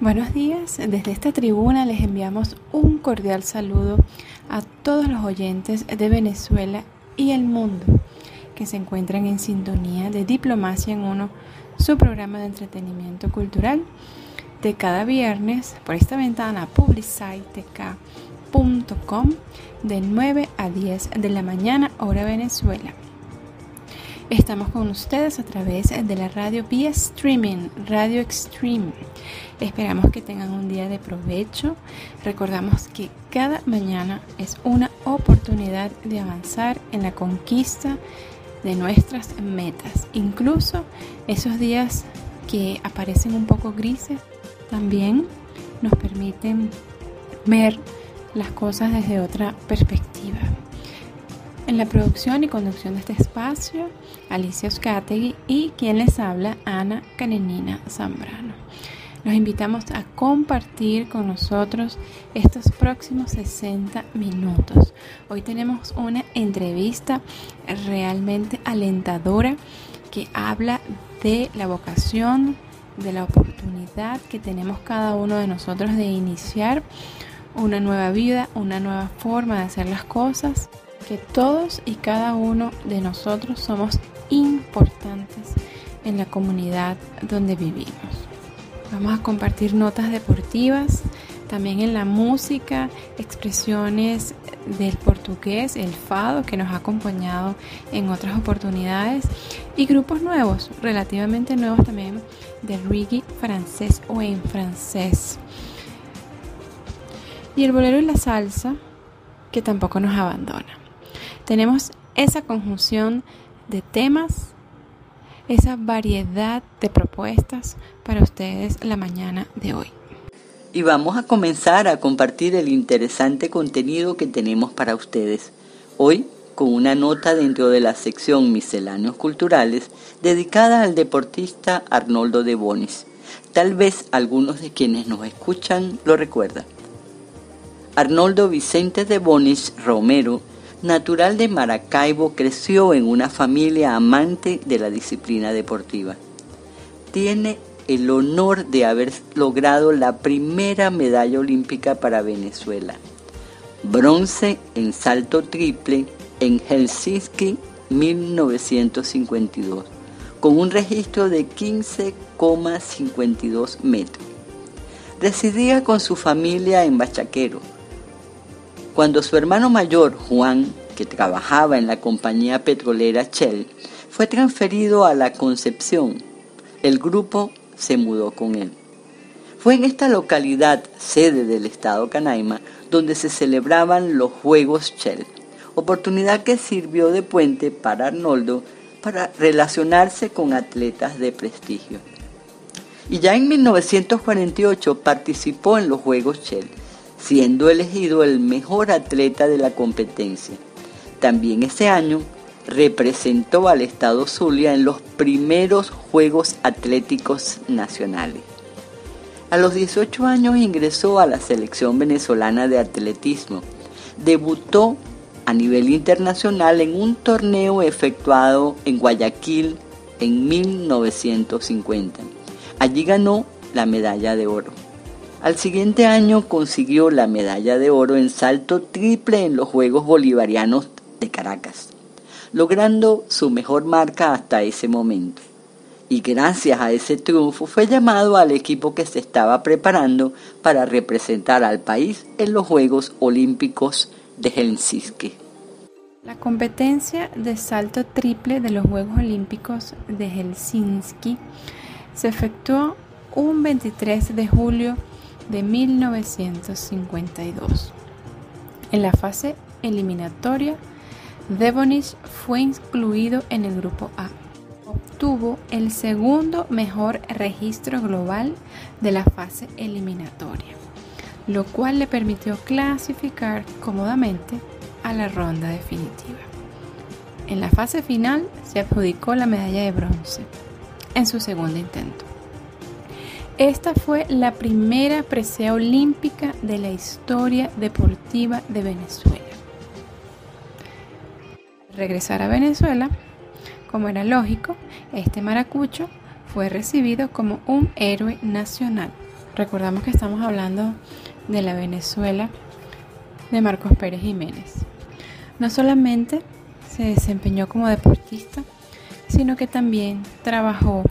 Buenos días, desde esta tribuna les enviamos un cordial saludo a todos los oyentes de Venezuela y el mundo que se encuentran en sintonía de Diplomacia en Uno, su programa de entretenimiento cultural de cada viernes por esta ventana publicitec.com de 9 a 10 de la mañana hora Venezuela. Estamos con ustedes a través de la radio vía streaming, Radio Extreme. Esperamos que tengan un día de provecho. Recordamos que cada mañana es una oportunidad de avanzar en la conquista de nuestras metas. Incluso esos días que aparecen un poco grises también nos permiten ver las cosas desde otra perspectiva. En la producción y conducción de este espacio, Alicia Oscategui y quien les habla, Ana Karenina Zambrano. Los invitamos a compartir con nosotros estos próximos 60 minutos. Hoy tenemos una entrevista realmente alentadora que habla de la vocación, de la oportunidad que tenemos cada uno de nosotros de iniciar una nueva vida, una nueva forma de hacer las cosas que todos y cada uno de nosotros somos importantes en la comunidad donde vivimos. Vamos a compartir notas deportivas, también en la música, expresiones del portugués, el fado, que nos ha acompañado en otras oportunidades, y grupos nuevos, relativamente nuevos también, del reggae francés o en francés. Y el bolero y la salsa, que tampoco nos abandona tenemos esa conjunción de temas, esa variedad de propuestas para ustedes la mañana de hoy. Y vamos a comenzar a compartir el interesante contenido que tenemos para ustedes. Hoy con una nota dentro de la sección Misceláneos Culturales dedicada al deportista Arnoldo de Bonis. Tal vez algunos de quienes nos escuchan lo recuerdan. Arnoldo Vicente de Bonis Romero Natural de Maracaibo, creció en una familia amante de la disciplina deportiva. Tiene el honor de haber logrado la primera medalla olímpica para Venezuela. Bronce en salto triple en Helsinki 1952, con un registro de 15,52 metros. Residía con su familia en Bachaquero, cuando su hermano mayor, Juan, que trabajaba en la compañía petrolera Shell, fue transferido a la Concepción, el grupo se mudó con él. Fue en esta localidad, sede del estado Canaima, donde se celebraban los Juegos Shell, oportunidad que sirvió de puente para Arnoldo para relacionarse con atletas de prestigio. Y ya en 1948 participó en los Juegos Shell siendo elegido el mejor atleta de la competencia. También ese año representó al estado Zulia en los primeros Juegos Atléticos Nacionales. A los 18 años ingresó a la selección venezolana de atletismo. Debutó a nivel internacional en un torneo efectuado en Guayaquil en 1950. Allí ganó la medalla de oro. Al siguiente año consiguió la medalla de oro en salto triple en los Juegos Bolivarianos de Caracas, logrando su mejor marca hasta ese momento. Y gracias a ese triunfo fue llamado al equipo que se estaba preparando para representar al país en los Juegos Olímpicos de Helsinki. La competencia de salto triple de los Juegos Olímpicos de Helsinki se efectuó un 23 de julio de 1952. En la fase eliminatoria, Devonish fue incluido en el grupo A. Obtuvo el segundo mejor registro global de la fase eliminatoria, lo cual le permitió clasificar cómodamente a la ronda definitiva. En la fase final se adjudicó la medalla de bronce en su segundo intento. Esta fue la primera presea olímpica de la historia deportiva de Venezuela. Regresar a Venezuela, como era lógico, este maracucho fue recibido como un héroe nacional, Recordamos que estamos hablando de la Venezuela de Marcos Pérez Jiménez. No solamente se desempeñó como deportista, sino que también trabajó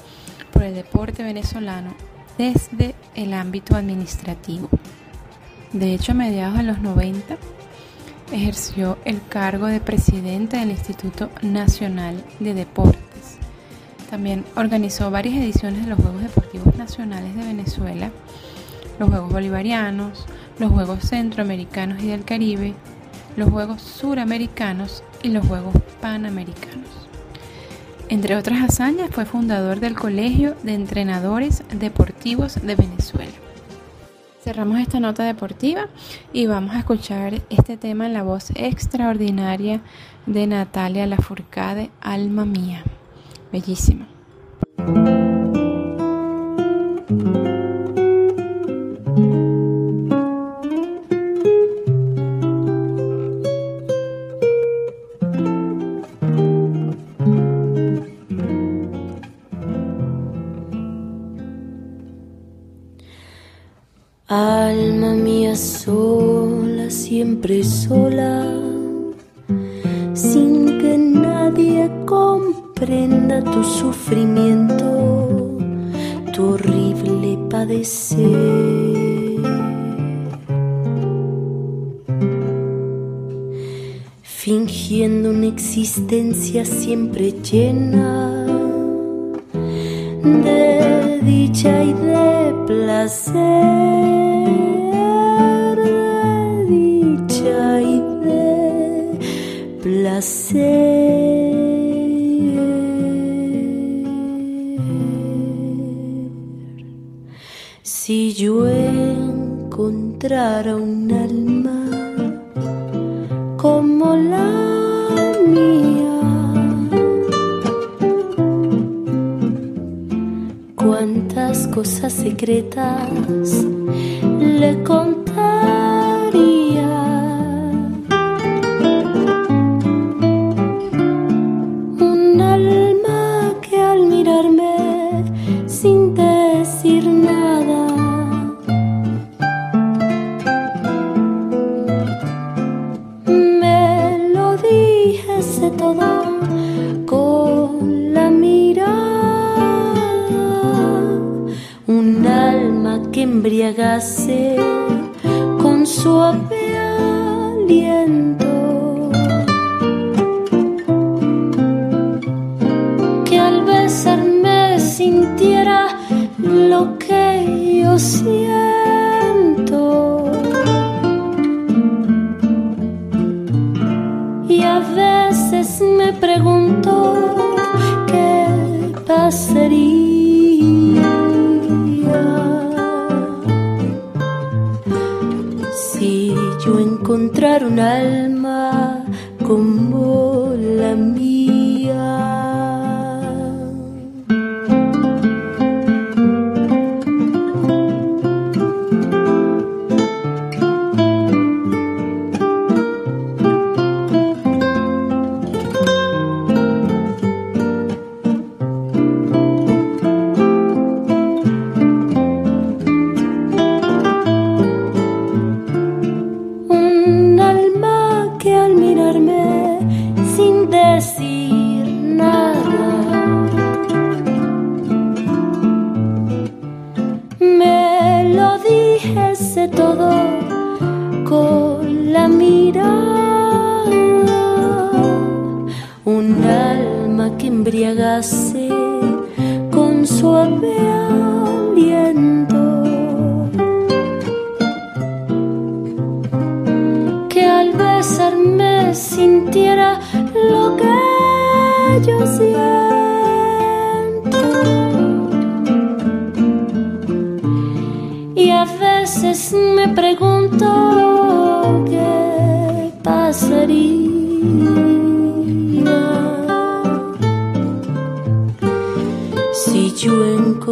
por el deporte venezolano desde el ámbito administrativo. De hecho, a mediados de los 90 ejerció el cargo de presidente del Instituto Nacional de Deportes. También organizó varias ediciones de los Juegos Deportivos Nacionales de Venezuela, los Juegos Bolivarianos, los Juegos Centroamericanos y del Caribe, los Juegos Suramericanos y los Juegos Panamericanos. Entre otras hazañas, fue fundador del Colegio de Entrenadores Deportivos de Venezuela. Cerramos esta nota deportiva y vamos a escuchar este tema en la voz extraordinaria de Natalia Lafourcade, Alma Mía. Bellísima. Sola, sin que nadie comprenda tu sufrimiento, tu horrible padecer. Fingiendo una existencia siempre llena cuántas cosas secretas le contaría. todo con la mirada. Un alma que embriagase con suave aliento. Que al besarme sintiera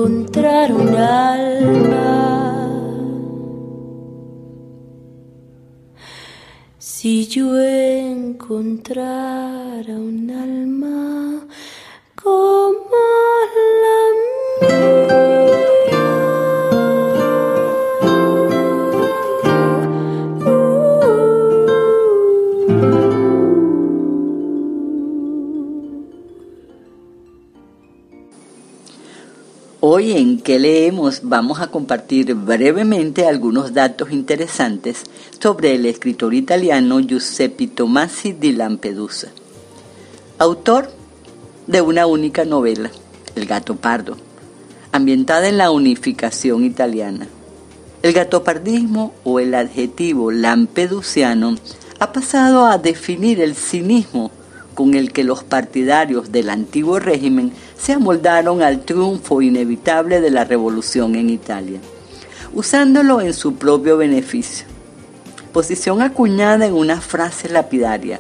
encontrar un alma. Si yo encontrara un en que leemos vamos a compartir brevemente algunos datos interesantes sobre el escritor italiano Giuseppe Tomasi di Lampedusa, autor de una única novela, El gato pardo, ambientada en la unificación italiana. El gatopardismo o el adjetivo lampedusiano ha pasado a definir el cinismo con el que los partidarios del antiguo régimen se amoldaron al triunfo inevitable de la revolución en Italia, usándolo en su propio beneficio. Posición acuñada en una frase lapidaria,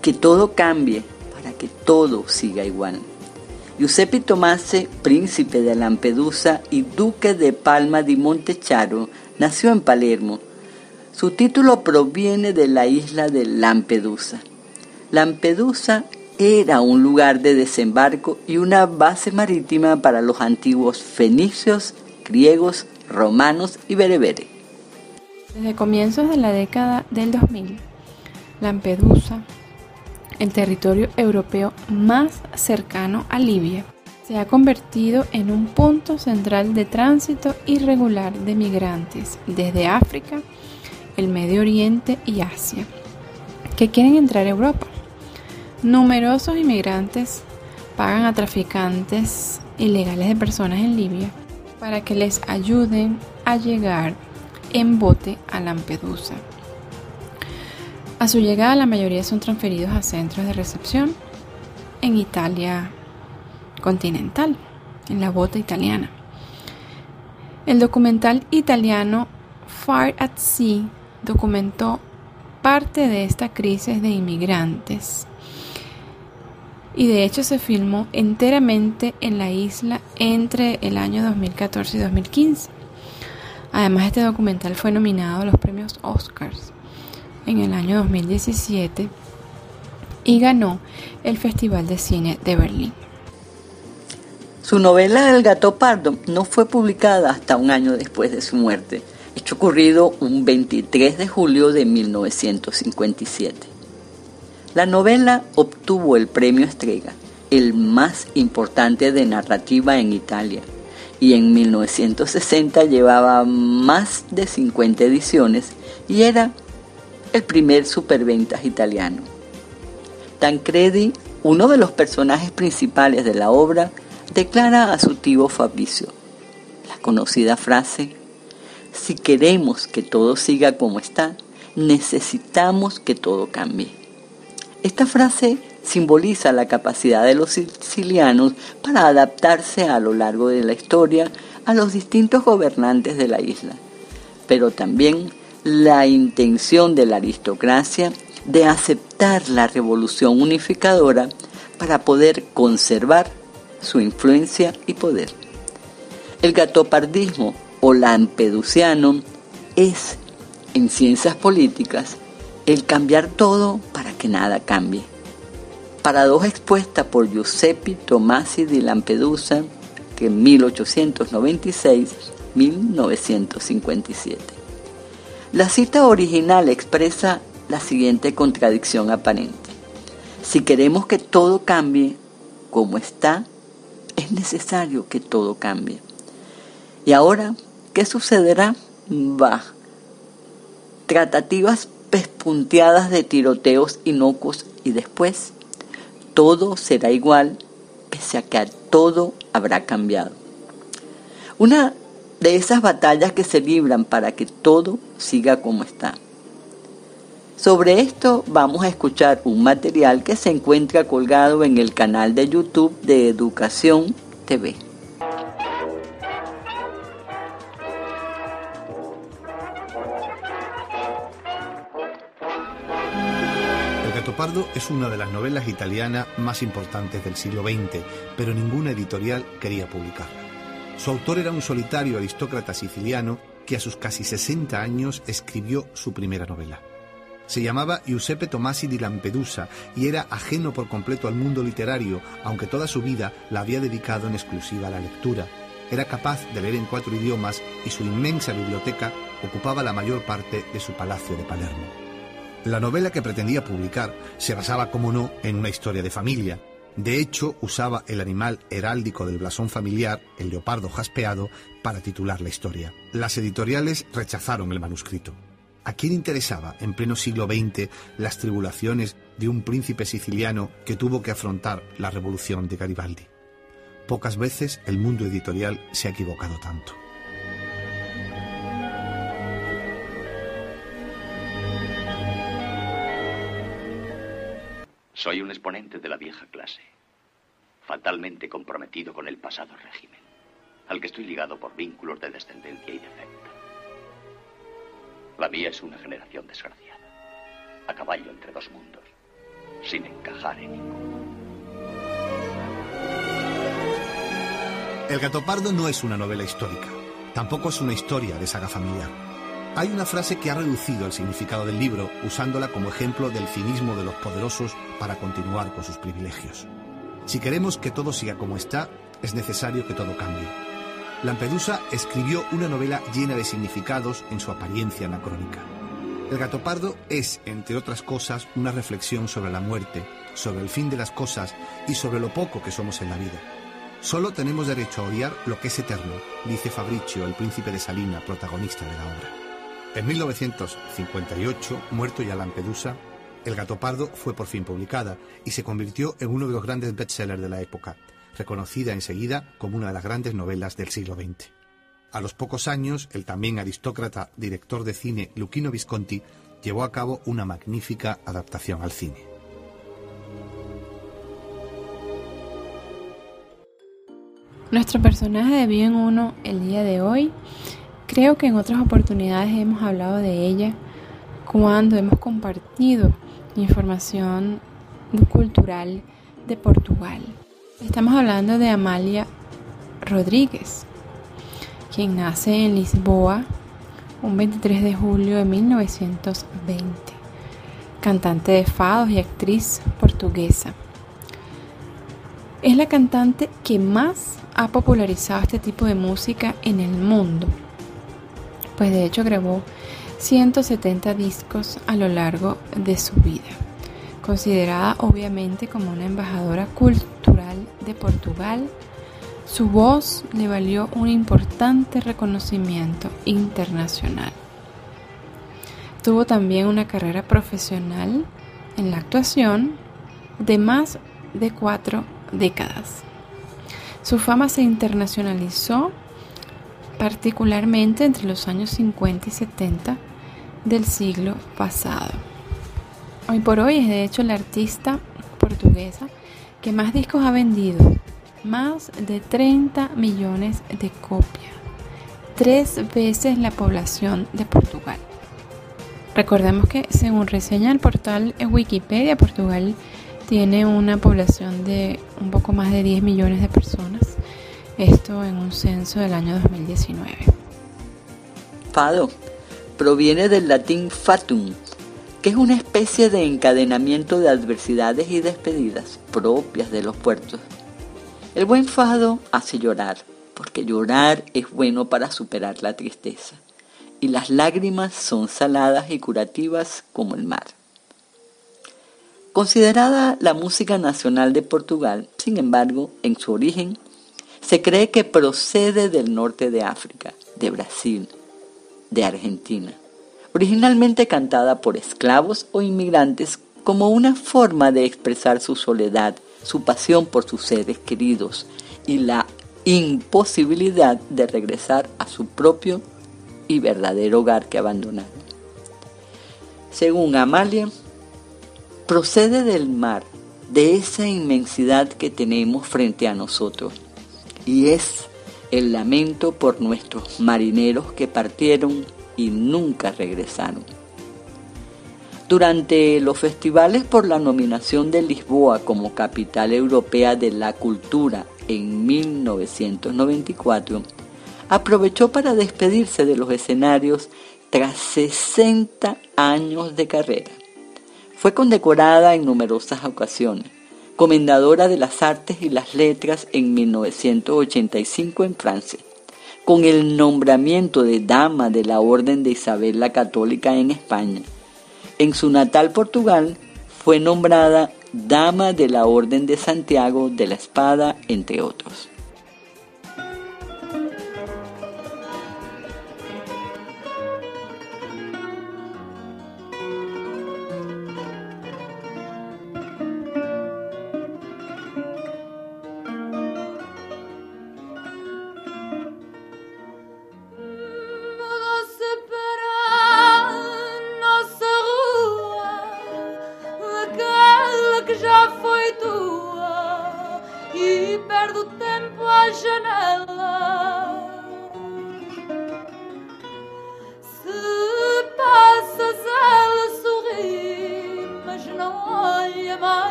que todo cambie para que todo siga igual. Giuseppe Tomase, príncipe de Lampedusa y duque de Palma di Montecharo, nació en Palermo. Su título proviene de la isla de Lampedusa. Lampedusa era un lugar de desembarco y una base marítima para los antiguos fenicios, griegos, romanos y bereberes. Desde comienzos de la década del 2000, Lampedusa, el territorio europeo más cercano a Libia, se ha convertido en un punto central de tránsito irregular de migrantes desde África, el Medio Oriente y Asia, que quieren entrar a Europa. Numerosos inmigrantes pagan a traficantes ilegales de personas en Libia para que les ayuden a llegar en bote a Lampedusa. A su llegada la mayoría son transferidos a centros de recepción en Italia continental, en la bota italiana. El documental italiano Far at Sea documentó parte de esta crisis de inmigrantes y de hecho se filmó enteramente en la isla entre el año 2014 y 2015. Además este documental fue nominado a los premios Oscars en el año 2017 y ganó el Festival de Cine de Berlín. Su novela El gato pardo no fue publicada hasta un año después de su muerte, hecho ocurrido un 23 de julio de 1957. La novela obtuvo el premio Estrella, el más importante de narrativa en Italia, y en 1960 llevaba más de 50 ediciones y era el primer superventas italiano. Tancredi, uno de los personajes principales de la obra, declara a su tío Fabricio la conocida frase, si queremos que todo siga como está, necesitamos que todo cambie. Esta frase simboliza la capacidad de los sicilianos para adaptarse a lo largo de la historia a los distintos gobernantes de la isla, pero también la intención de la aristocracia de aceptar la revolución unificadora para poder conservar su influencia y poder. El gatopardismo o lampedusiano es, en ciencias políticas, el cambiar todo para que nada cambie. Paradoja expuesta por Giuseppe Tomasi di Lampedusa, que en 1896-1957. La cita original expresa la siguiente contradicción aparente. Si queremos que todo cambie como está, es necesario que todo cambie. Y ahora, ¿qué sucederá? Va. Tratativas pespunteadas de tiroteos inocuos y después todo será igual pese a que todo habrá cambiado. Una de esas batallas que se libran para que todo siga como está. Sobre esto vamos a escuchar un material que se encuentra colgado en el canal de YouTube de Educación TV. Pardo es una de las novelas italianas más importantes del siglo XX, pero ninguna editorial quería publicarla. Su autor era un solitario aristócrata siciliano que a sus casi 60 años escribió su primera novela. Se llamaba Giuseppe Tomasi di Lampedusa y era ajeno por completo al mundo literario, aunque toda su vida la había dedicado en exclusiva a la lectura. Era capaz de leer en cuatro idiomas y su inmensa biblioteca ocupaba la mayor parte de su palacio de Palermo. La novela que pretendía publicar se basaba, como no, en una historia de familia, De hecho, usaba el animal heráldico del blasón familiar, el leopardo jaspeado, para titular la historia. Las editoriales rechazaron el manuscrito. ¿A quién interesaba en pleno siglo XX las tribulaciones de un príncipe siciliano que tuvo que afrontar la revolución de Garibaldi? Pocas veces el mundo editorial se ha equivocado tanto. Soy un exponente de la vieja clase, fatalmente comprometido con el pasado régimen, al que estoy ligado por vínculos de descendencia y defecto. La mía es una generación desgraciada, a caballo entre dos mundos, sin encajar en ninguno. El gato pardo no es una novela histórica, tampoco es una historia de saga familiar. Hay una frase que ha reducido el significado del libro usándola como ejemplo del cinismo de los poderosos para continuar con sus privilegios. Si queremos que todo siga como está, es necesario que todo cambie. Lampedusa escribió una novela llena de significados en su apariencia anacrónica. El gato pardo es, entre otras cosas, una reflexión sobre la muerte, sobre el fin de las cosas y sobre lo poco que somos en la vida. Solo tenemos derecho a odiar lo que es eterno, dice Fabricio, el príncipe de Salina, protagonista de la obra. En 1958, muerto ya Lampedusa, El gato pardo fue por fin publicada y se convirtió en uno de los grandes bestsellers de la época, reconocida enseguida como una de las grandes novelas del siglo XX. A los pocos años, el también aristócrata director de cine Luchino Visconti llevó a cabo una magnífica adaptación al cine. Nuestro personaje de Bien Uno el día de hoy Creo que en otras oportunidades hemos hablado de ella cuando hemos compartido información cultural de Portugal. Estamos hablando de Amalia Rodríguez, quien nace en Lisboa un 23 de julio de 1920, cantante de fados y actriz portuguesa. Es la cantante que más ha popularizado este tipo de música en el mundo pues de hecho grabó 170 discos a lo largo de su vida. Considerada obviamente como una embajadora cultural de Portugal, su voz le valió un importante reconocimiento internacional. Tuvo también una carrera profesional en la actuación de más de cuatro décadas. Su fama se internacionalizó particularmente entre los años 50 y 70 del siglo pasado. Hoy por hoy es de hecho la artista portuguesa que más discos ha vendido, más de 30 millones de copias, tres veces la población de Portugal. Recordemos que según reseña el portal Wikipedia, Portugal tiene una población de un poco más de 10 millones de personas esto en un censo del año 2019. Fado proviene del latín fatum, que es una especie de encadenamiento de adversidades y despedidas propias de los puertos. El buen fado hace llorar, porque llorar es bueno para superar la tristeza, y las lágrimas son saladas y curativas como el mar. Considerada la música nacional de Portugal, sin embargo, en su origen se cree que procede del norte de África, de Brasil, de Argentina, originalmente cantada por esclavos o inmigrantes como una forma de expresar su soledad, su pasión por sus seres queridos y la imposibilidad de regresar a su propio y verdadero hogar que abandonaron. Según Amalia, procede del mar, de esa inmensidad que tenemos frente a nosotros y es el lamento por nuestros marineros que partieron y nunca regresaron. Durante los festivales por la nominación de Lisboa como capital europea de la cultura en 1994, aprovechó para despedirse de los escenarios tras 60 años de carrera. Fue condecorada en numerosas ocasiones comendadora de las artes y las letras en 1985 en Francia, con el nombramiento de dama de la Orden de Isabel la Católica en España. En su natal Portugal fue nombrada Dama de la Orden de Santiago de la Espada, entre otros.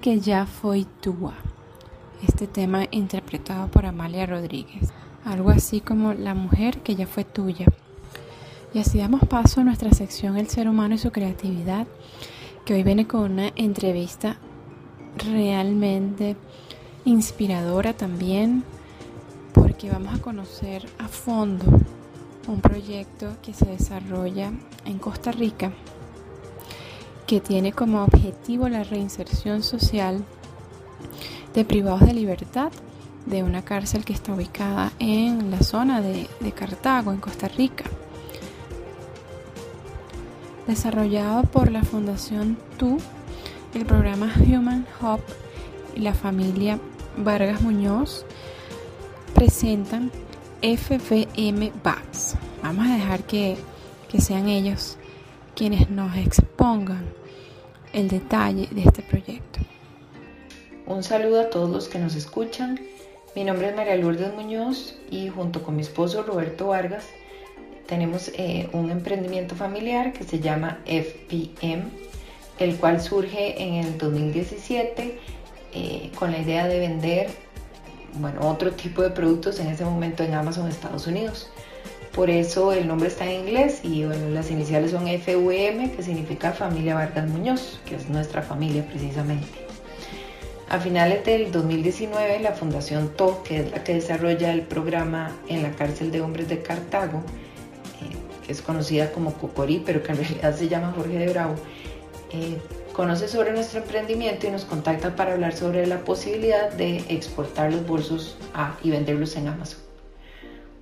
Que ya fue tua. Este tema interpretado por Amalia Rodríguez. Algo así como La mujer que ya fue tuya. Y así damos paso a nuestra sección El ser humano y su creatividad, que hoy viene con una entrevista realmente inspiradora también, porque vamos a conocer a fondo un proyecto que se desarrolla en Costa Rica que tiene como objetivo la reinserción social de privados de libertad de una cárcel que está ubicada en la zona de, Cartago, en Costa Rica. Desarrollado por la Fundación TU, el programa Human Hub y la familia Vargas Muñoz presentan FBM Bags. Vamos a dejar que, que sean ellos quienes nos expongan el detalle de este proyecto. Un saludo a todos los que nos escuchan. Mi nombre es María Lourdes Muñoz y junto con mi esposo Roberto Vargas tenemos eh, un emprendimiento familiar que se llama FPM, el cual surge en el 2017 eh, con la idea de vender bueno, otro tipo de productos en ese momento en Amazon Estados Unidos. Por eso el nombre está en inglés y las iniciales son FVM, que significa Familia Vargas Muñoz, que es nuestra familia precisamente. A finales del 2019, la Fundación TO, que es la que desarrolla el programa en la cárcel de hombres de Cartago, eh, que es conocida como Cocorí, pero que en realidad se llama Jorge de Bravo, eh, conoce sobre nuestro emprendimiento y nos contacta para hablar sobre la posibilidad de exportar los bolsos y venderlos en Amazon.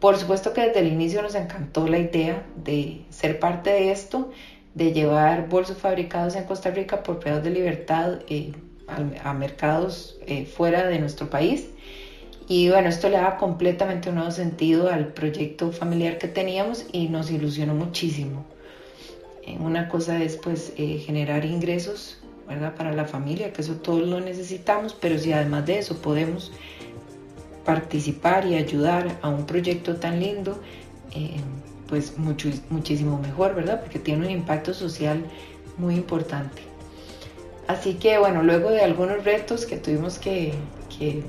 Por supuesto que desde el inicio nos encantó la idea de ser parte de esto, de llevar bolsos fabricados en Costa Rica por pedos de libertad eh, a, mercados eh, fuera de nuestro país. Y bueno, esto le da completamente un nuevo sentido al proyecto familiar que teníamos y nos ilusionó muchísimo. Una cosa es pues eh, generar ingresos ¿verdad? para la familia, que eso todos lo necesitamos, pero si además de eso podemos participar y ayudar a un proyecto tan lindo, eh, pues mucho, muchísimo mejor, ¿verdad? Porque tiene un impacto social muy importante. Así que bueno, luego de algunos retos que tuvimos que, que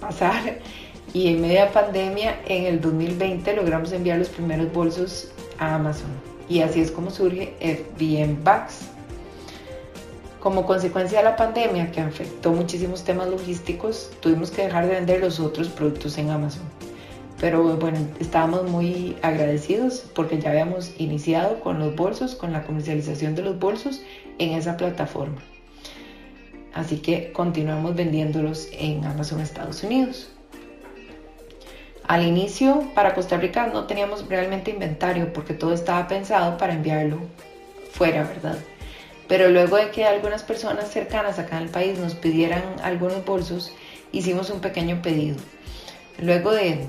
pasar y en media pandemia, en el 2020 logramos enviar los primeros bolsos a Amazon y así es como surge FBM Bags. Como consecuencia de la pandemia que afectó muchísimos temas logísticos, tuvimos que dejar de vender los otros productos en Amazon. Pero bueno, estábamos muy agradecidos porque ya habíamos iniciado con los bolsos, con la comercialización de los bolsos en esa plataforma. Así que continuamos vendiéndolos en Amazon Estados Unidos. Al inicio, para Costa Rica no teníamos realmente inventario porque todo estaba pensado para enviarlo fuera, ¿verdad? Pero luego de que algunas personas cercanas acá en el país nos pidieran algunos bolsos, hicimos un pequeño pedido. Luego de,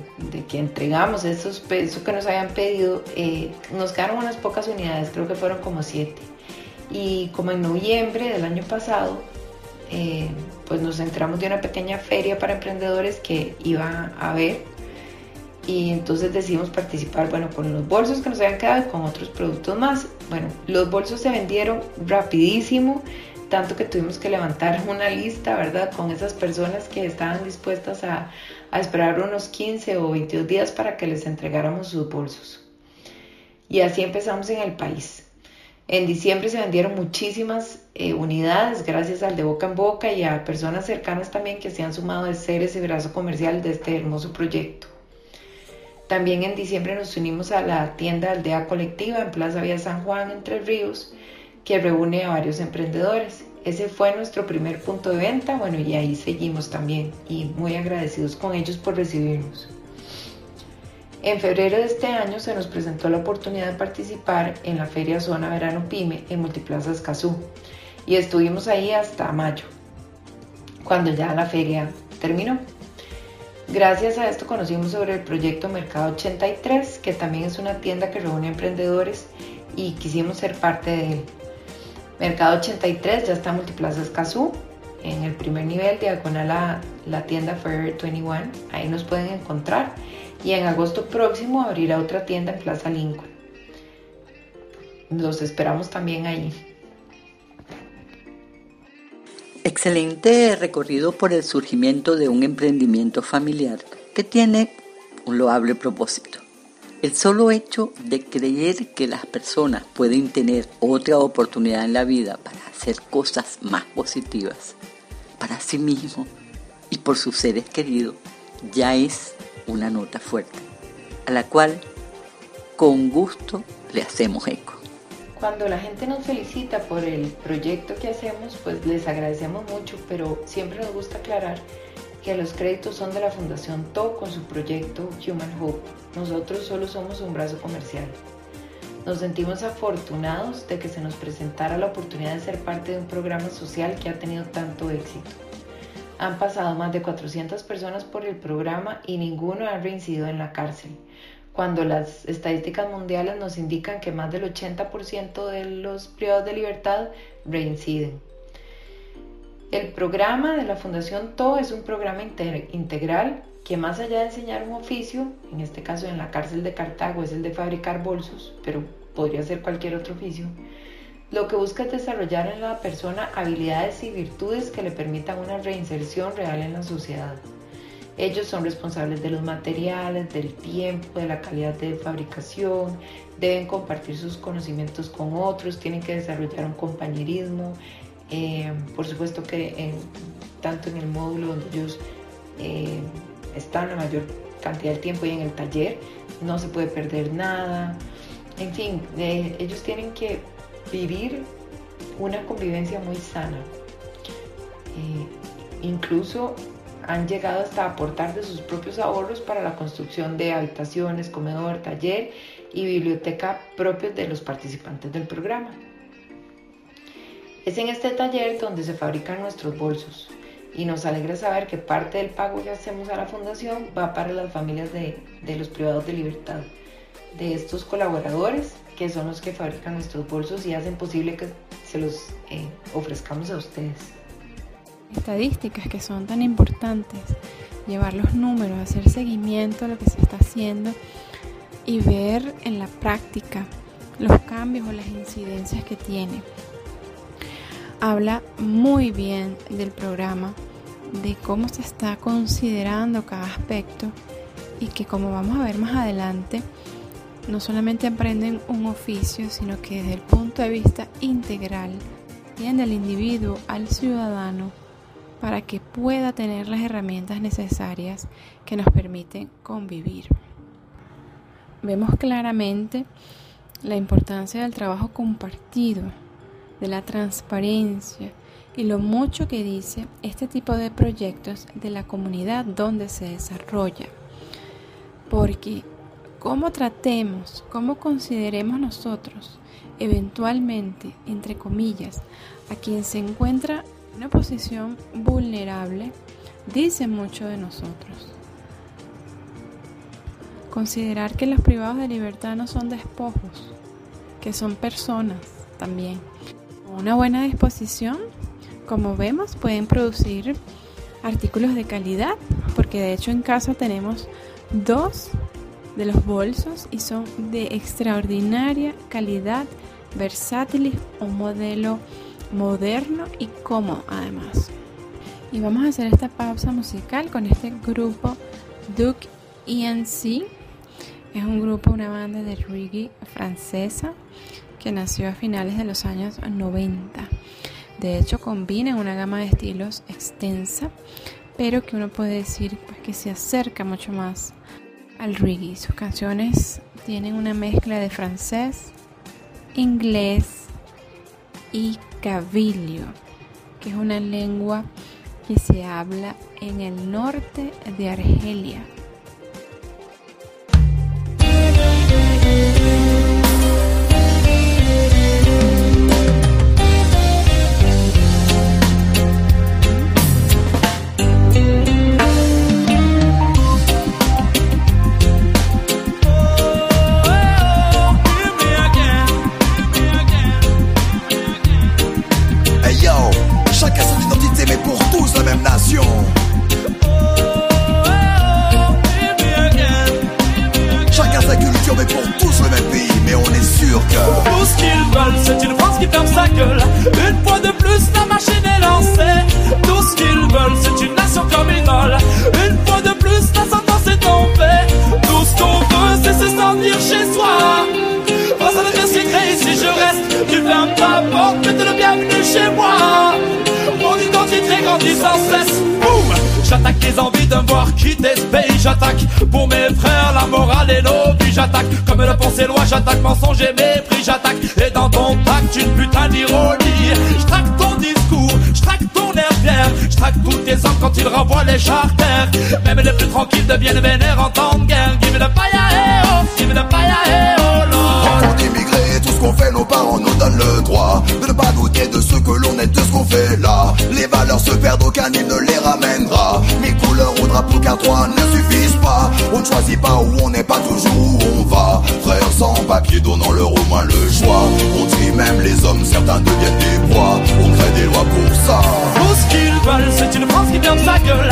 que entregamos esos, eso que nos habían pedido, eh, nos quedaron unas pocas unidades, creo que fueron como siete. Y como en noviembre del año pasado, eh, pues nos entramos de una pequeña feria para emprendedores que iba a haber y entonces decidimos participar, bueno, con los bolsos que nos habían quedado y con otros productos más. Bueno, los bolsos se vendieron rapidísimo, tanto que tuvimos que levantar una lista, ¿verdad? Con esas personas que estaban dispuestas a, esperar unos 15 o 22 días para que les entregáramos sus bolsos. Y así empezamos en el país. En diciembre se vendieron muchísimas eh, unidades gracias al de boca en boca y a personas cercanas también que se han sumado a ser ese brazo comercial de este hermoso proyecto. También en diciembre nos unimos a la tienda Aldea Colectiva en Plaza Vía San Juan, Entre Ríos, que reúne a varios emprendedores. Ese fue nuestro primer punto de venta, bueno, y ahí seguimos también, y muy agradecidos con ellos por recibirnos. En febrero de este año se nos presentó la oportunidad de participar en la Feria Zona Verano Pyme en Multiplaza Escazú, y estuvimos ahí hasta mayo, cuando ya la feria terminó. Gracias a esto conocimos sobre el proyecto Mercado 83, que también es una tienda que reúne emprendedores y quisimos ser parte de él. Mercado 83 ya está en Multiplaza Escazú, en el primer nivel, diagonal a la tienda Forever 21. Ahí nos pueden encontrar. Y en agosto próximo abrirá otra tienda en Plaza Lincoln. Los esperamos también ahí. Excelente recorrido por el surgimiento de un emprendimiento familiar que tiene un loable propósito. El solo hecho de creer que las personas pueden tener otra oportunidad en la vida para hacer cosas más positivas para sí mismo y por sus seres queridos ya es una nota fuerte, a la cual con gusto le hacemos eco. Cuando la gente nos felicita por el proyecto que hacemos, pues les agradecemos mucho, pero siempre nos gusta aclarar que los créditos son de la Fundación TO con su proyecto Human Hope. Nosotros solo somos un brazo comercial. Nos sentimos afortunados de que se nos presentara la oportunidad de ser parte de un programa social que ha tenido tanto éxito. Han pasado más de 400 personas por el programa y ninguno ha reincidido en la cárcel cuando las estadísticas mundiales nos indican que más del 80% de los privados de libertad reinciden. El programa de la Fundación TO es un programa integral que más allá de enseñar un oficio, en este caso en la cárcel de Cartago es el de fabricar bolsos, pero podría ser cualquier otro oficio, lo que busca es desarrollar en la persona habilidades y virtudes que le permitan una reinserción real en la sociedad. Ellos son responsables de los materiales, del tiempo, de la calidad de fabricación, deben compartir sus conocimientos con otros, tienen que desarrollar un compañerismo. Eh, por supuesto que tanto en el módulo donde ellos eh, están la mayor cantidad de tiempo y en el taller, no se puede perder nada. En fin, eh, ellos tienen que vivir una convivencia muy sana. incluso han llegado hasta aportar de sus propios ahorros para la construcción de habitaciones, comedor, taller y biblioteca propios de los participantes del programa. Es en este taller donde se fabrican nuestros bolsos y nos alegra saber que parte del pago que hacemos a la fundación va para las familias de, los privados de libertad, de estos colaboradores que son los que fabrican nuestros bolsos y hacen posible que se los eh, ofrezcamos a ustedes estadísticas que son tan importantes, llevar los números, hacer seguimiento a lo que se está haciendo y ver en la práctica los cambios o las incidencias que tiene. Habla muy bien del programa, de cómo se está considerando cada aspecto y que como vamos a ver más adelante, no solamente aprenden un oficio, sino que desde el punto de vista integral, bien del individuo al ciudadano, para que pueda tener las herramientas necesarias que nos permiten convivir. Vemos claramente la importancia del trabajo compartido, de la transparencia y lo mucho que dice este tipo de proyectos de la comunidad donde se desarrolla. Porque cómo tratemos, cómo consideremos nosotros eventualmente, entre comillas, a quien se encuentra una posición vulnerable dice mucho de nosotros. Considerar que los privados de libertad no son despojos, que son personas también. una buena disposición, como vemos, pueden producir artículos de calidad, porque de hecho en casa tenemos dos de los bolsos y son de extraordinaria calidad, versátiles, un modelo moderno y cómodo además. Y vamos a hacer esta pausa musical con este grupo Duke ENC. Es un grupo, una banda de reggae francesa que nació a finales de los años 90. De hecho, combina una gama de estilos extensa, pero que uno puede decir pues, que se acerca mucho más al reggae. Sus canciones tienen una mezcla de francés, inglés y Cabilio, que es una lengua que se habla en el norte de Argelia. pour tous la même nation. Chacun sa culture, mais pour tous le même pays. Mais on est sûr que. Tout ce qu'ils veulent, c'est une France qui ferme sa gueule. Une fois de plus, la machine est lancée. Tout ce qu'ils veulent, c'est une nation comme une. Une fois de plus, la sentence est tombée. Tout ce qu'on veut, c'est se sentir chez soi. Face à la qui créé, si je reste, tu fermes ta porte, mais t'es le bienvenu chez moi j'attaque mensonge et mépris, j'attaque et dans ton tact une putain d'ironie. J'traque ton discours, j'traque ton air fier, j'traque tous tes hommes quand ils renvoient les charters. Même les plus tranquilles deviennent vénères en temps de guerre. Give me the fire, hey oh, give me the fire, hey oh Lord. immigré, tout ce qu'on fait, nos parents nous donnent le droit de ne pas douter de ce que l'on est, de ce Les valeurs se perdent, aucun île ne les ramènera. Mes couleurs au drapeau car trois ne suffisent pas. On ne choisit pas où on n'est pas toujours où on va. Frères sans papier donnant leur au moins le choix. On trie même les hommes, certains deviennent des proies. On crée des lois pour ça. Tout ce qu'ils veulent, c'est une France qui ferme sa gueule.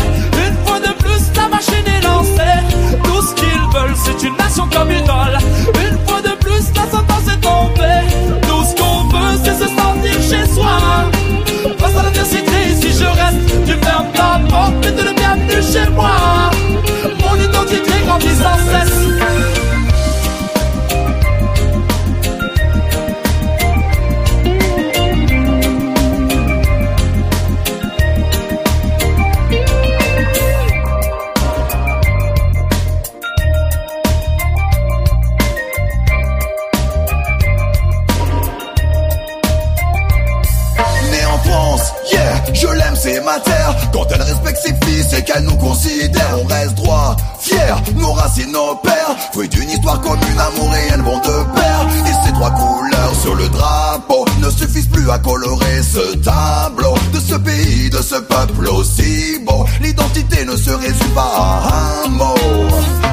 Une fois de plus, la machine est lancée. Tout ce qu'ils veulent, c'est une nation comme. Une de chez moi. Mon identité grandit sans cesse. Et qu'elle nous considère, on reste droit, nos racines, nos pères. Fruit d'une histoire commune, amour et haine vont de pair. Et ces trois couleurs sur le drapeau ne suffisent plus à colorer ce tableau de ce pays, de ce peuple aussi beau. L'identité ne se résume pas à un mot.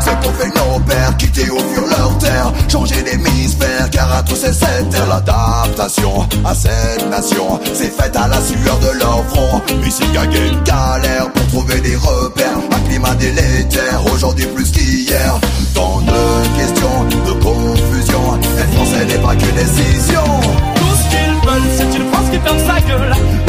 C'est pour faire nos pères quitter au fur leur terre, changer d'hémisphère, car à tous c'est cette terre l'adaptation à cette nation. C'est fait à la sueur de leur front. Ici gaguer une galère pour trouver des repères. Un climat délétère, aujourd'hui plus qu'hier. Tant de questions, de confusion. Être français n'est pas qu'une décision. Tout ce qu'ils veulent, c'est une France qui ferme sa gueule.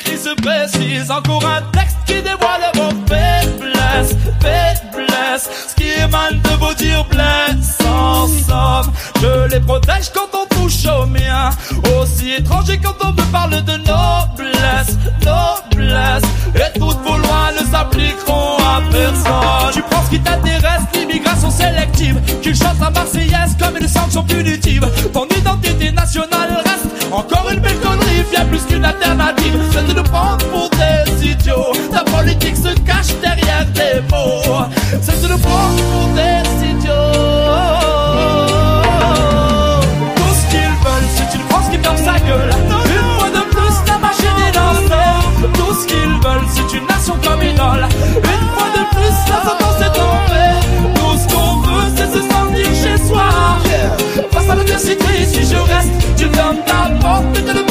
Écrits se précisent. Encore un texte qui dévoile vos faiblesses, faiblesses. Ce qui émane de vos dires blesse en somme. Je les protège quand on touche au mien. Aussi étranger quand on me parle de noblesse, noblesse. Et toutes vos lois ne s'appliqueront à personne. Tu penses qu'il t'intéresse l'immigration sélective, qu'il chante la Marseillaise comme une sanction punitive. Ton identité nationale reste encore une belle connerie, bien plus qu'une alternative. Se cache derrière des mots. C'est prendre pour des idiots. Tout ce qu'ils veulent, c'est une France qui ferme sa gueule. Une fois de plus, la machine est. Tout ce qu'ils veulent, c'est une nation comme idole. Une fois de plus, la sentence est tombée. Tout ce qu'on veut, c'est se sentir chez soi. Face à l'adversité, si je reste, tu fermes ta porte, mais t'es le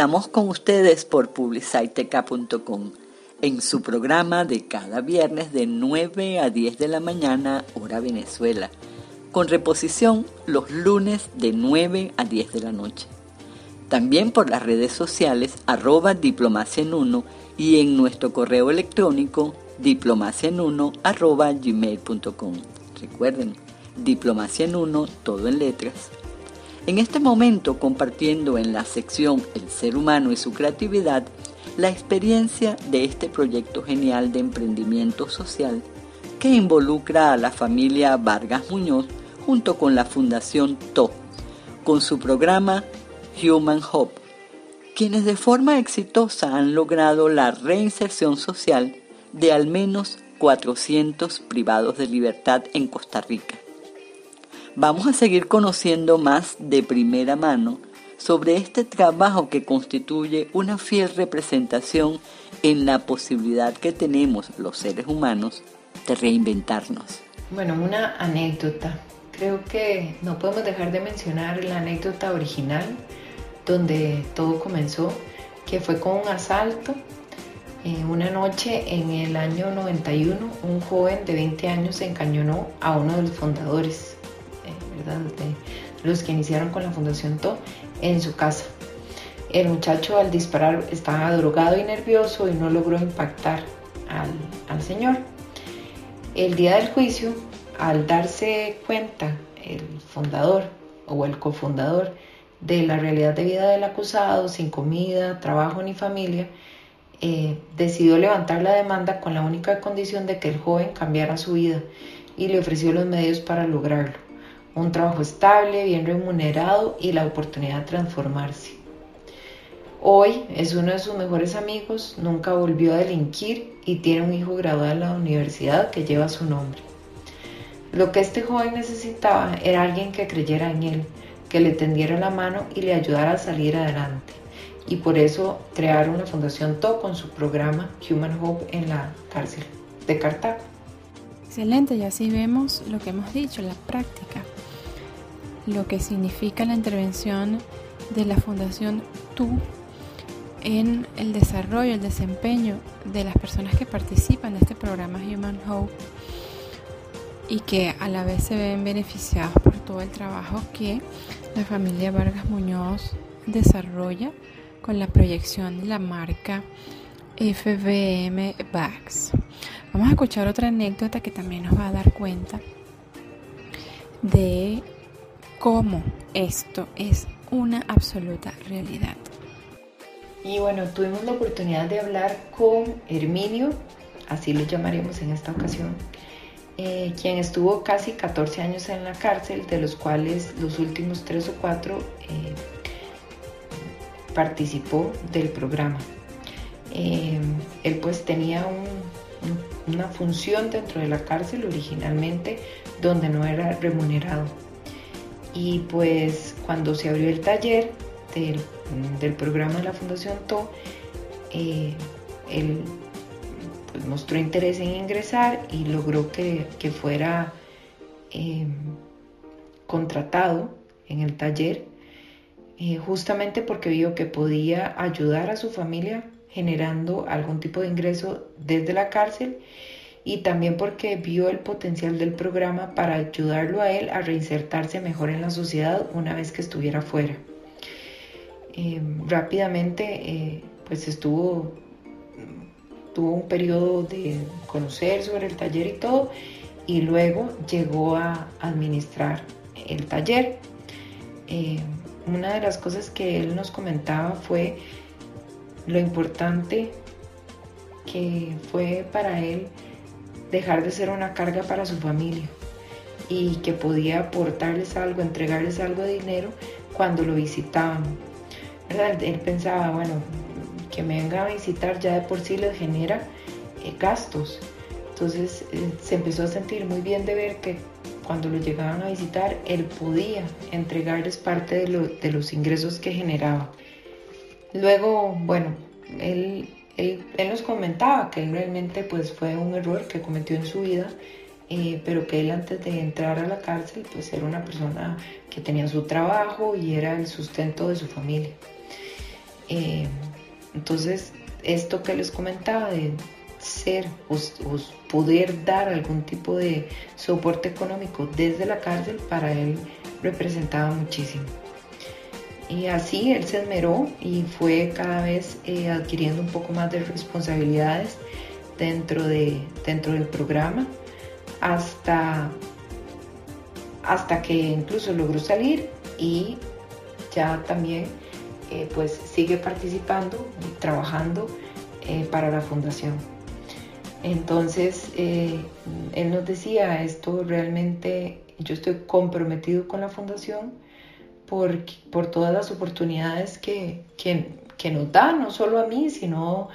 Estamos con ustedes por publiciteca.com en su programa de cada viernes de 9 a 10 de la mañana, hora Venezuela, con reposición los lunes de 9 a 10 de la noche. También por las redes sociales arroba diplomacia en uno y en nuestro correo electrónico diplomacia en uno arroba gmail.com. Recuerden, diplomacia en uno, todo en letras. En este momento compartiendo en la sección El ser humano y su creatividad la experiencia de este proyecto genial de emprendimiento social que involucra a la familia Vargas Muñoz junto con la Fundación TO, con su programa Human Hope, quienes de forma exitosa han logrado la reinserción social de al menos 400 privados de libertad en Costa Rica. Vamos a seguir conociendo más de primera mano sobre este trabajo que constituye una fiel representación en la posibilidad que tenemos los seres humanos de reinventarnos. Bueno, una anécdota. Creo que no podemos dejar de mencionar la anécdota original donde todo comenzó, que fue con un asalto. Eh, una noche en el año 91, un joven de 20 años encañonó a uno de los fundadores, los que iniciaron con la Fundación TO en su casa. El muchacho al disparar estaba drogado y nervioso y no logró impactar al, al señor. El día del juicio, al darse cuenta el fundador o el cofundador de la realidad de vida del acusado, sin comida, trabajo ni familia, eh, decidió levantar la demanda con la única condición de que el joven cambiara su vida y le ofreció los medios para lograrlo. Un trabajo estable, bien remunerado y la oportunidad de transformarse. Hoy es uno de sus mejores amigos, nunca volvió a delinquir y tiene un hijo graduado en la universidad que lleva su nombre. Lo que este joven necesitaba era alguien que creyera en él, que le tendiera la mano y le ayudara a salir adelante. Y por eso crearon la Fundación TO con su programa Human Hope en la cárcel de Cartago. Excelente, y así vemos lo que hemos dicho, la práctica, lo que significa la intervención de la Fundación TU en el desarrollo, el desempeño de las personas que participan de este programa Human Hope y que a la vez se ven beneficiados por todo el trabajo que la familia Vargas Muñoz desarrolla con la proyección de la marca FBM Bags. Vamos a escuchar otra anécdota que también nos va a dar cuenta de cómo esto es una absoluta realidad. Y bueno, tuvimos la oportunidad de hablar con Herminio, así lo llamaremos en esta ocasión, eh, quien estuvo casi 14 años en la cárcel, de los cuales los últimos 3 o 4 eh, participó del programa. Eh, él pues tenía una función dentro de la cárcel originalmente donde no era remunerado. Y pues cuando se abrió el taller del, programa de la Fundación TO, él pues, mostró interés en ingresar y logró que, fuera eh, contratado en el taller, eh, justamente porque vio que podía ayudar a su familia generando algún tipo de ingreso desde la cárcel y también porque vio el potencial del programa para ayudarlo a él a reinsertarse mejor en la sociedad una vez que estuviera fuera. Eh, rápidamente pues estuvo tuvo un periodo de conocer sobre el taller y todo, y luego llegó a administrar el taller. Eh, una de las cosas que él nos comentaba fue lo importante que fue para él dejar de ser una carga para su familia y que podía aportarles algo, entregarles algo de dinero cuando lo visitaban. Él pensaba, bueno, que me venga a visitar ya de por sí les genera eh, gastos. Entonces eh, se empezó a sentir muy bien de ver que cuando lo llegaban a visitar, él podía entregarles parte de, los ingresos que generaba. Luego, bueno, él, él, nos comentaba que él realmente pues fue un error que cometió en su vida, eh, pero que él antes de entrar a la cárcel pues era una persona que tenía su trabajo y era el sustento de su familia. Entonces, esto que les comentaba de ser o, poder dar algún tipo de soporte económico desde la cárcel para él representaba muchísimo. Y así él se esmeró y fue cada vez eh, adquiriendo un poco más de responsabilidades dentro, de, dentro del programa hasta, hasta que incluso logró salir y ya también eh, pues sigue participando y trabajando eh, para la fundación. Entonces, él nos decía, esto realmente, yo estoy comprometido con la fundación por, por todas las oportunidades que, que, nos da, no solo a mí, sino,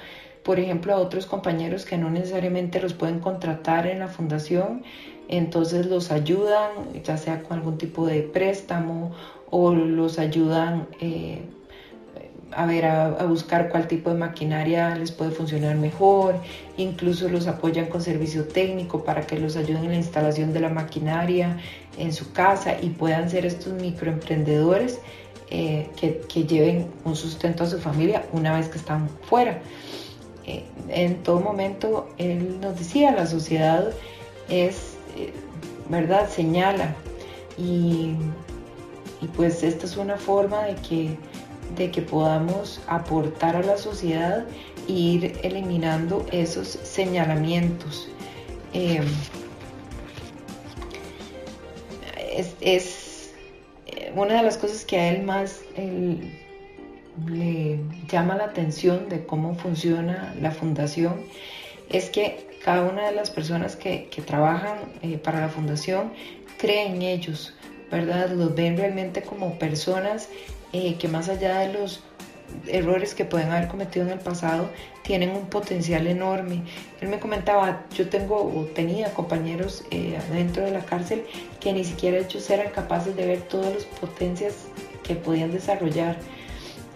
por ejemplo, a otros compañeros que no necesariamente los pueden contratar en la fundación, entonces los ayudan, ya sea con algún tipo de préstamo o los ayudan a ver, a, buscar cuál tipo de maquinaria les puede funcionar mejor, incluso los apoyan con servicio técnico para que los ayuden en la instalación de la maquinaria en su casa y puedan ser estos microemprendedores eh, que, lleven un sustento a su familia una vez que están fuera. Eh, en todo momento, él nos decía, la sociedad es, eh, ¿verdad? Señala y, pues esta es una forma de que de que podamos aportar a la sociedad e ir eliminando esos señalamientos. Eh, es, eh, una de las cosas que a él más le llama la atención de cómo funciona la fundación es que cada una de las personas que, trabajan eh, para la fundación cree en ellos, ¿verdad? Los ven realmente como personas eh, que más allá de los errores que pueden haber cometido en el pasado, tienen un potencial enorme. Él me comentaba, yo tengo o tenía compañeros eh, dentro de la cárcel que ni siquiera ellos eran capaces de ver todas las potencias que podían desarrollar.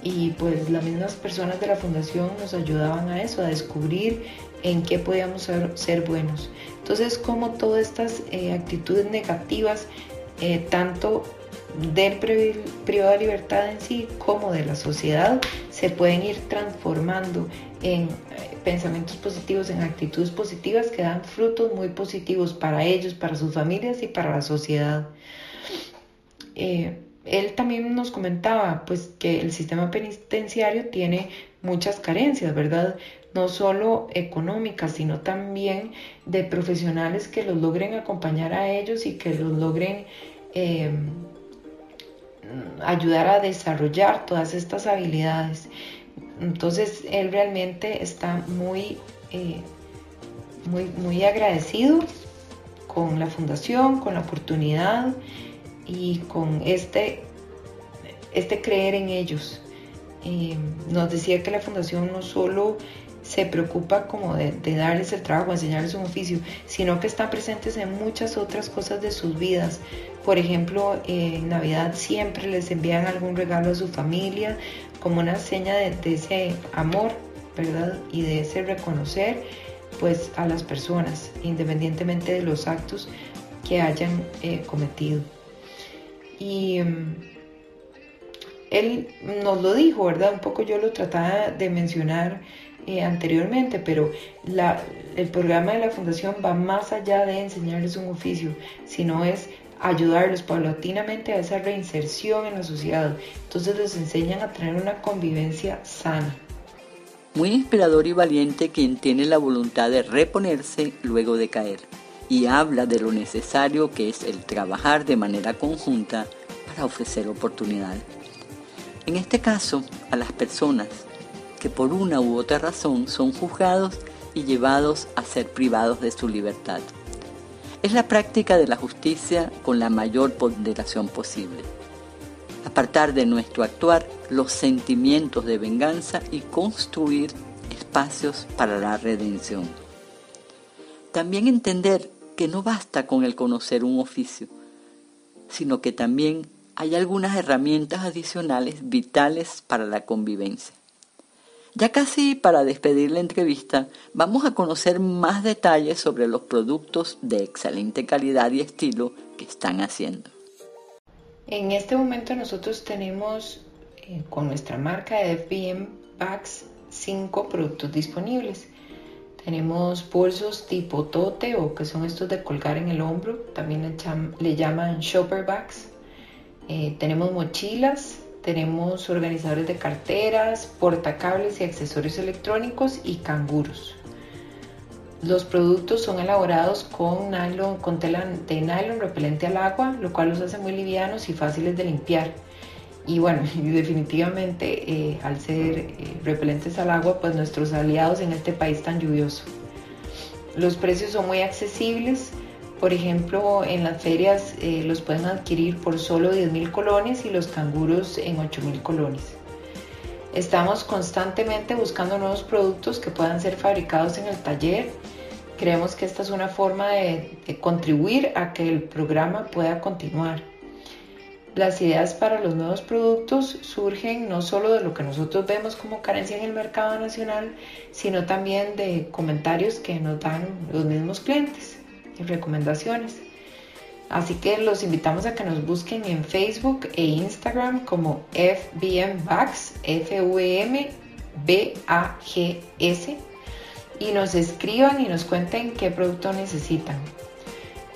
Y pues las mismas personas de la fundación nos ayudaban a eso, a descubrir en qué podíamos ser, buenos. Entonces, como todas estas eh, actitudes negativas, eh, tanto del privado de libertad en sí como de la sociedad, se pueden ir transformando en eh, pensamientos positivos, en actitudes positivas que dan frutos muy positivos para ellos, para sus familias y para la sociedad. él también nos comentaba pues que el sistema penitenciario tiene muchas carencias, ¿verdad? no solo económicas, sino también de profesionales que los logren acompañar a ellos y que los logren em, ayudar a desarrollar todas estas habilidades. Entonces él realmente está muy, eh, muy, muy agradecido con la fundación, con la oportunidad y con este, este creer en ellos. Em, nos decía que la fundación no solo se preocupa como de, darles el trabajo, enseñarles un oficio, sino que están presentes en muchas otras cosas de sus vidas. Por ejemplo, en Navidad siempre les envían algún regalo a su familia como una seña de, ese amor, ¿verdad? Y de ese reconocer pues a las personas, independientemente de los actos que hayan eh, cometido. Y mm, él nos lo dijo, ¿verdad? Un poco yo lo trataba de mencionar eh, anteriormente, pero el programa de la fundación va más allá de enseñarles un oficio, sino es ayudarlos paulatinamente a esa reinserción en la sociedad. Entonces les enseñan a tener una convivencia sana. Muy inspirador y valiente quien tiene la voluntad de reponerse luego de caer y habla de lo necesario que es el trabajar de manera conjunta para ofrecer oportunidades. En este caso, a las personas que por una u otra razón son juzgados y llevados a ser privados de su libertad. Es la práctica de la justicia con la mayor ponderación posible. Apartar de nuestro actuar los sentimientos de venganza y construir espacios para la redención. También entender que no basta con el conocer un oficio, sino que también hay algunas herramientas adicionales vitales para la convivencia. Ya casi para despedir la entrevista, vamos a conocer más detalles sobre los productos de excelente calidad y estilo que están haciendo. En este momento nosotros tenemos eh, con nuestra marca de FBM Bags cinco productos disponibles. Tenemos bolsos tipo tote o que son estos de colgar en el hombro, también le, llaman shopper bags. Eh, tenemos mochilas, tenemos organizadores de carteras, portacables y accesorios electrónicos y canguros. Los productos son elaborados con, nylon, con tela de nylon repelente al agua, lo cual los hace muy livianos y fáciles de limpiar. Y bueno, definitivamente eh, al ser eh, repelentes al agua, pues nuestros aliados en este país tan lluvioso. Los precios son muy accesibles, por ejemplo, en las ferias eh, los pueden adquirir por solo 10 mil colones y los canguros en 8 mil colones. Estamos constantemente buscando nuevos productos que puedan ser fabricados en el taller. Creemos que esta es una forma de, contribuir a que el programa pueda continuar. Las ideas para los nuevos productos surgen no solo de lo que nosotros vemos como carencia en el mercado nacional, sino también de comentarios que nos dan los mismos clientes recomendaciones. Así que los invitamos a que nos busquen en Facebook e Instagram como FBM Bags, F-V-M B-A-G-S, y nos escriban y nos cuenten qué producto necesitan.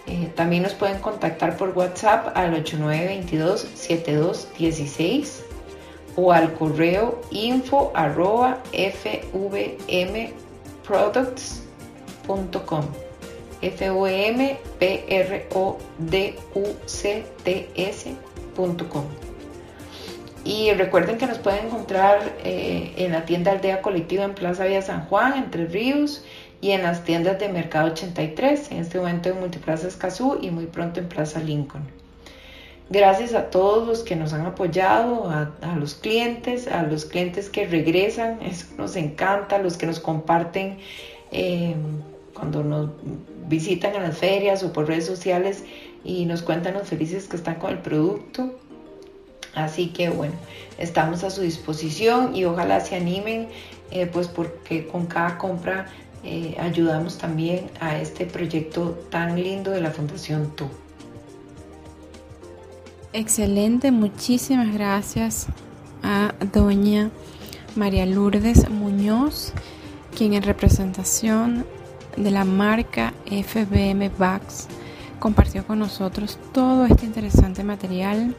Eh, también nos pueden contactar por WhatsApp al 8922-7216 o al correo info arroba fvmproducts.com fvmproducts.com y recuerden que nos pueden encontrar eh, en la tienda Aldea Colectiva en Plaza Vía San Juan, Entre Ríos, y en las tiendas de Mercado 83, en este momento en Multiplaza Escazú y muy pronto en Plaza Lincoln. Gracias a todos los que nos han apoyado, a, los clientes, a los clientes que regresan, eso nos encanta, los que nos comparten eh, cuando nos visitan en las ferias o por redes sociales y nos cuentan los felices que están con el producto. Así que bueno, estamos a su disposición y ojalá se animen, eh, pues porque con cada compra eh, ayudamos también a este proyecto tan lindo de la Fundación TU. Excelente, muchísimas gracias a doña María Lourdes Muñoz, quien en representación de la marca FBM Bags compartió con nosotros todo este interesante material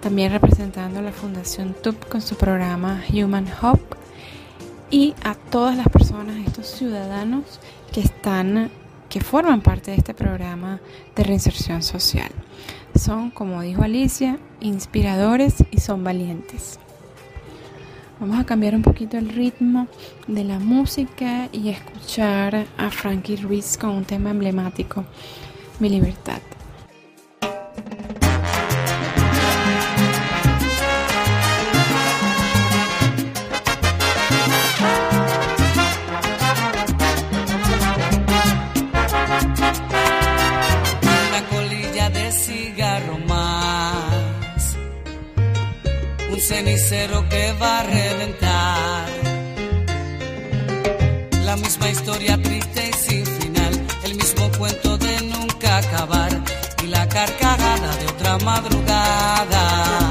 también representando a la Fundación TUP con su programa Human Hope y a todas las personas, estos ciudadanos que están, que forman parte de este programa de reinserción social. Son, como dijo Alicia, inspiradores y son valientes. Vamos a cambiar un poquito el ritmo de la música y escuchar a Frankie Ruiz con un tema emblemático, Mi libertad. cenicero misma historia triste y sin final, el mismo cuento de nunca acabar y la carcajada de otra madrugada.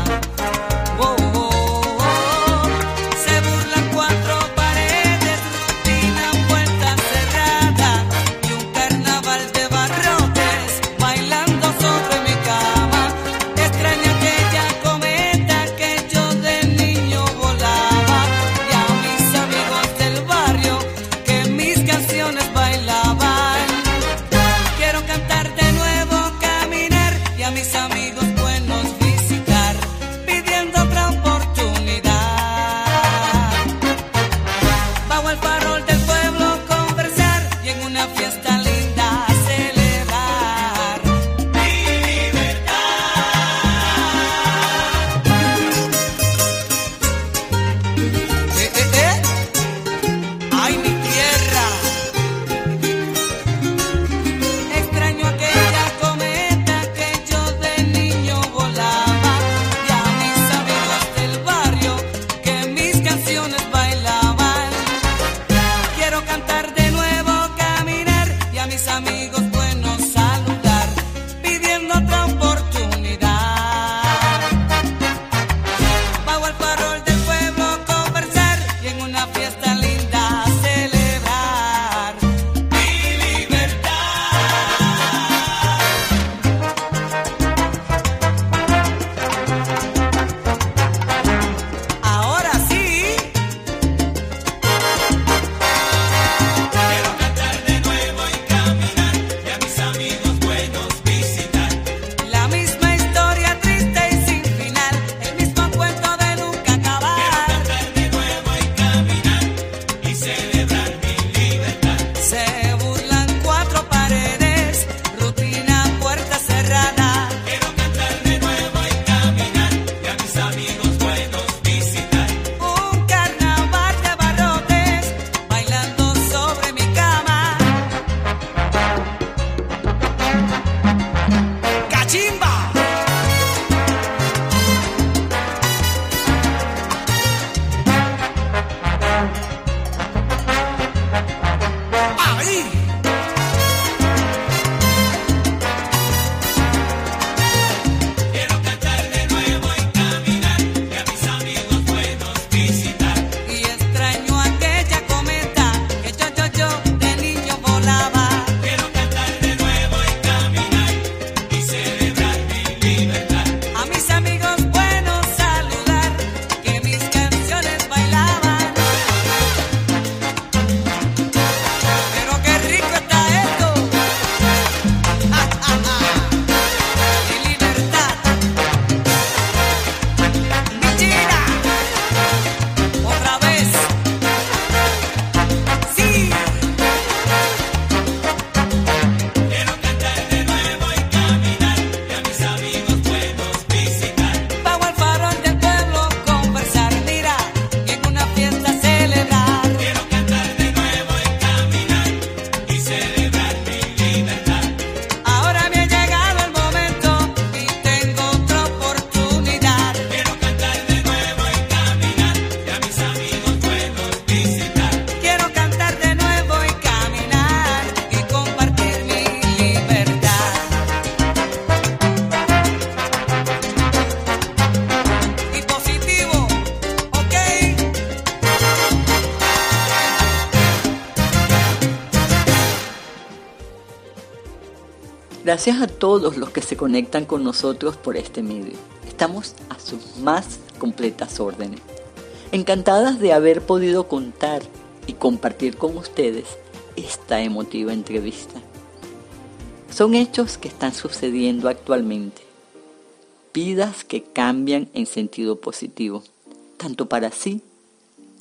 Gracias a todos los que se conectan con nosotros por este medio. Estamos a sus más completas órdenes. Encantadas de haber podido contar y compartir con ustedes esta emotiva entrevista. Son hechos que están sucediendo actualmente. Vidas que cambian en sentido positivo, tanto para sí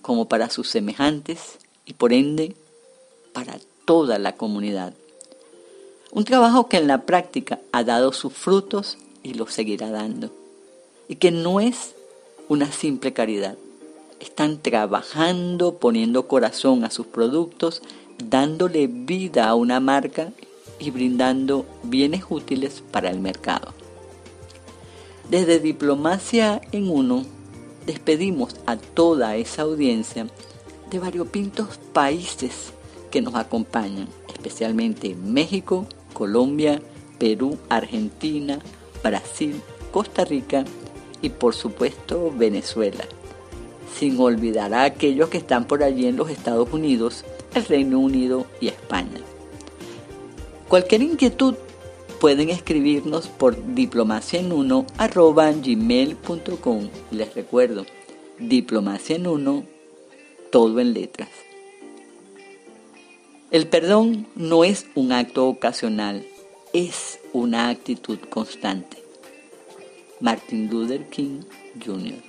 como para sus semejantes y por ende para toda la comunidad. Un trabajo que en la práctica ha dado sus frutos y los seguirá dando. Y que no es una simple caridad. Están trabajando, poniendo corazón a sus productos, dándole vida a una marca y brindando bienes útiles para el mercado. Desde Diplomacia en Uno, despedimos a toda esa audiencia de variopintos países que nos acompañan, especialmente México, Colombia, Perú, Argentina, Brasil, Costa Rica y por supuesto Venezuela. Sin olvidar a aquellos que están por allí en los Estados Unidos, el Reino Unido y España. Cualquier inquietud pueden escribirnos por diplomacia en uno gmail.com. Les recuerdo, diplomacia en uno, todo en letras. El perdón no es un acto ocasional, es una actitud constante. Martin Luther King Jr.